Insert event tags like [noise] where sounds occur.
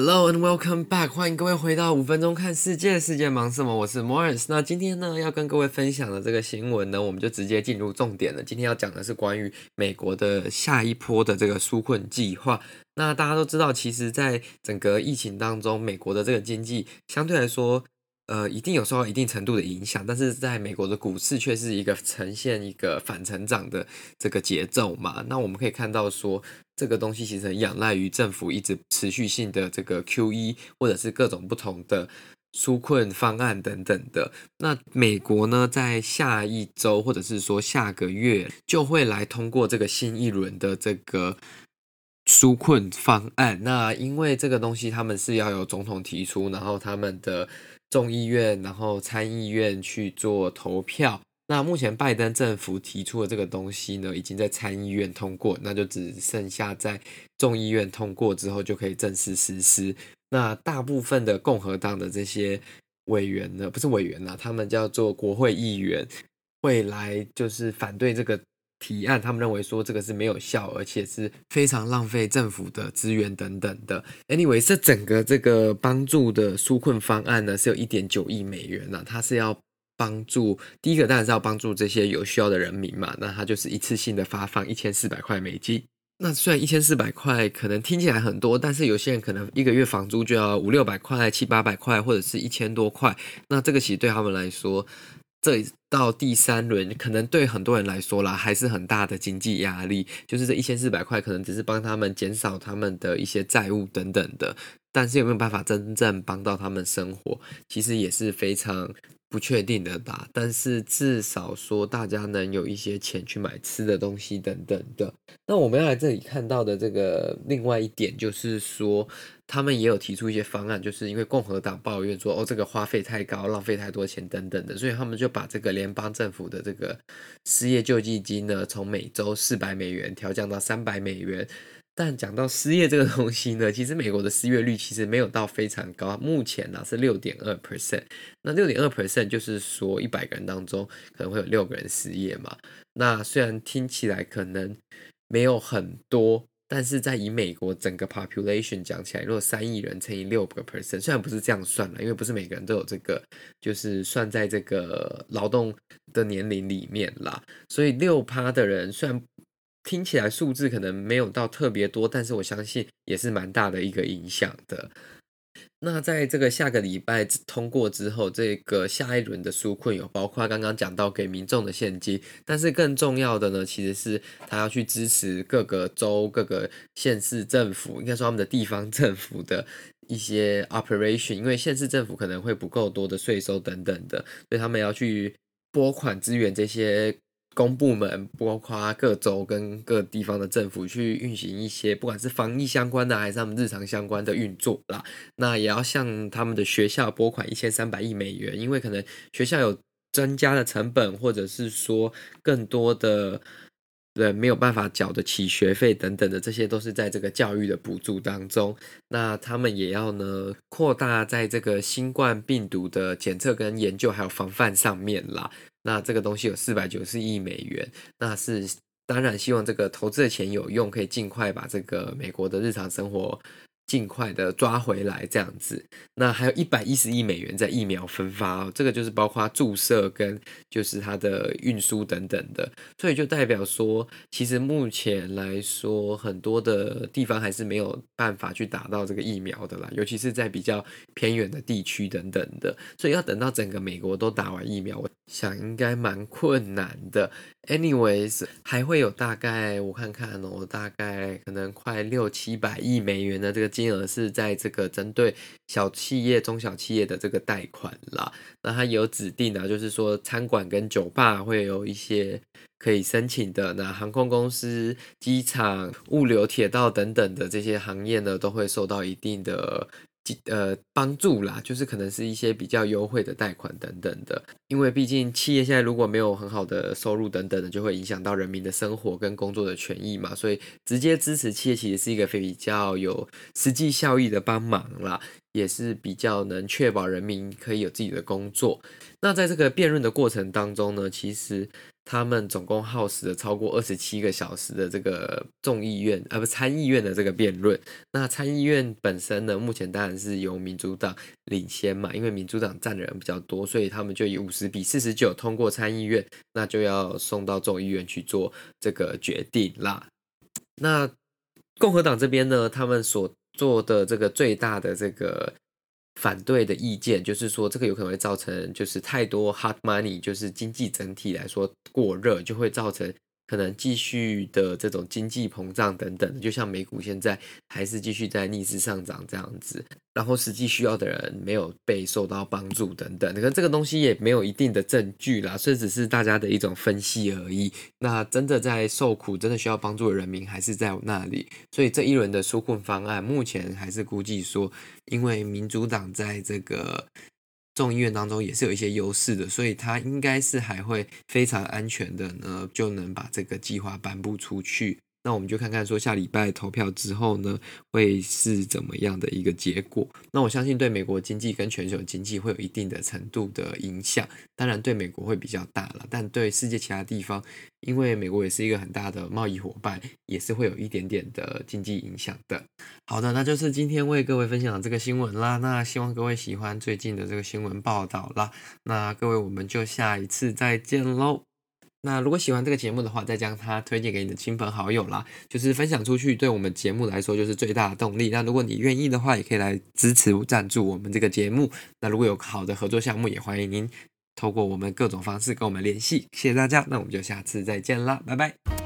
Hello and welcome back，欢迎各位回到五分钟看世界，世界忙什么？我是 Morris。那今天呢，要跟各位分享的这个新闻呢，我们就直接进入重点了。今天要讲的是关于美国的下一波的这个纾困计划。那大家都知道，其实，在整个疫情当中，美国的这个经济相对来说，呃，一定有受到一定程度的影响，但是在美国的股市却是一个呈现一个反成长的这个节奏嘛。那我们可以看到说，这个东西其实仰赖于政府一直持续性的这个 QE，或者是各种不同的纾困方案等等的。那美国呢，在下一周或者是说下个月就会来通过这个新一轮的这个纾困方案。那因为这个东西他们是要由总统提出，然后他们的众议院，然后参议院去做投票。那目前拜登政府提出的这个东西呢，已经在参议院通过，那就只剩下在众议院通过之后就可以正式实施。那大部分的共和党的这些委员呢，不是委员啦，他们叫做国会议员，会来就是反对这个提案。他们认为说这个是没有效，而且是非常浪费政府的资源等等的。Anyway，这整个这个帮助的纾困方案呢，是有一点九亿美元呢，它是要。帮助第一个当然是要帮助这些有需要的人民嘛，那他就是一次性的发放一千四百块美金。那虽然一千四百块可能听起来很多，但是有些人可能一个月房租就要五六百块、七八百块，或者是一千多块。那这个其实对他们来说，这到第三轮可能对很多人来说啦，还是很大的经济压力。就是这一千四百块可能只是帮他们减少他们的一些债务等等的，但是有没有办法真正帮到他们生活，其实也是非常。不确定的吧，但是至少说大家能有一些钱去买吃的东西等等的。那我们要来这里看到的这个另外一点就是说，他们也有提出一些方案，就是因为共和党抱怨说哦，这个花费太高，浪费太多钱等等的，所以他们就把这个联邦政府的这个失业救济金呢，从每周四百美元调降到三百美元。但讲到失业这个东西呢，其实美国的失业率其实没有到非常高，目前呢是六点二 percent。那六点二 percent 就是说一百个人当中可能会有六个人失业嘛。那虽然听起来可能没有很多，但是在以美国整个 population 讲起来，如果三亿人乘以六个 percent，虽然不是这样算了，因为不是每个人都有这个，就是算在这个劳动的年龄里面啦。所以六趴的人虽然。听起来数字可能没有到特别多，但是我相信也是蛮大的一个影响的。那在这个下个礼拜通过之后，这个下一轮的纾困有包括刚刚讲到给民众的现金，但是更重要的呢，其实是他要去支持各个州、各个县市政府，应该说他们的地方 [laughs] 政府的一些 operation，因为县市政府可能会不够多的税收等等的，所以他们要去拨款支援这些。公部门包括各州跟各地方的政府去运行一些，不管是防疫相关的还是他们日常相关的运作啦，那也要向他们的学校拨款一千三百亿美元，因为可能学校有增加的成本，或者是说更多的人没有办法缴得起学费等等的，这些都是在这个教育的补助当中。那他们也要呢扩大在这个新冠病毒的检测跟研究还有防范上面啦。那这个东西有四百九十亿美元，那是当然希望这个投资的钱有用，可以尽快把这个美国的日常生活。尽快的抓回来，这样子。那还有一百一十亿美元在疫苗分发哦，这个就是包括注射跟就是它的运输等等的。所以就代表说，其实目前来说，很多的地方还是没有办法去打到这个疫苗的啦，尤其是在比较偏远的地区等等的。所以要等到整个美国都打完疫苗，我想应该蛮困难的。Anyways，还会有大概我看看哦，大概可能快六七百亿美元的这个金额是在这个针对小企业、中小企业的这个贷款啦。那它有指定的，就是说餐馆跟酒吧会有一些可以申请的。那航空公司、机场、物流、铁道等等的这些行业呢，都会受到一定的。呃，帮助啦，就是可能是一些比较优惠的贷款等等的，因为毕竟企业现在如果没有很好的收入等等的，就会影响到人民的生活跟工作的权益嘛，所以直接支持企业其实是一个非比较有实际效益的帮忙啦。也是比较能确保人民可以有自己的工作。那在这个辩论的过程当中呢，其实他们总共耗时了超过二十七个小时的这个众议院，呃，不，参议院的这个辩论。那参议院本身呢，目前当然是由民主党领先嘛，因为民主党占的人比较多，所以他们就以五十比四十九通过参议院，那就要送到众议院去做这个决定啦。那共和党这边呢，他们所做的这个最大的这个。反对的意见就是说，这个有可能会造成就是太多 hard money，就是经济整体来说过热，就会造成。可能继续的这种经济膨胀等等，就像美股现在还是继续在逆势上涨这样子，然后实际需要的人没有被受到帮助等等，可能这个东西也没有一定的证据啦，所以只是大家的一种分析而已。那真的在受苦、真的需要帮助的人民还是在那里，所以这一轮的纾困方案目前还是估计说，因为民主党在这个。众议院当中也是有一些优势的，所以他应该是还会非常安全的呢，就能把这个计划颁布出去。那我们就看看说下礼拜投票之后呢，会是怎么样的一个结果。那我相信对美国经济跟全球经济会有一定的程度的影响，当然对美国会比较大了，但对世界其他地方，因为美国也是一个很大的贸易伙伴，也是会有一点点的经济影响的。好的，那就是今天为各位分享的这个新闻啦。那希望各位喜欢最近的这个新闻报道啦。那各位，我们就下一次再见喽。那如果喜欢这个节目的话，再将它推荐给你的亲朋好友啦，就是分享出去，对我们节目来说就是最大的动力。那如果你愿意的话，也可以来支持赞助我们这个节目。那如果有好的合作项目，也欢迎您透过我们各种方式跟我们联系。谢谢大家，那我们就下次再见啦，拜拜。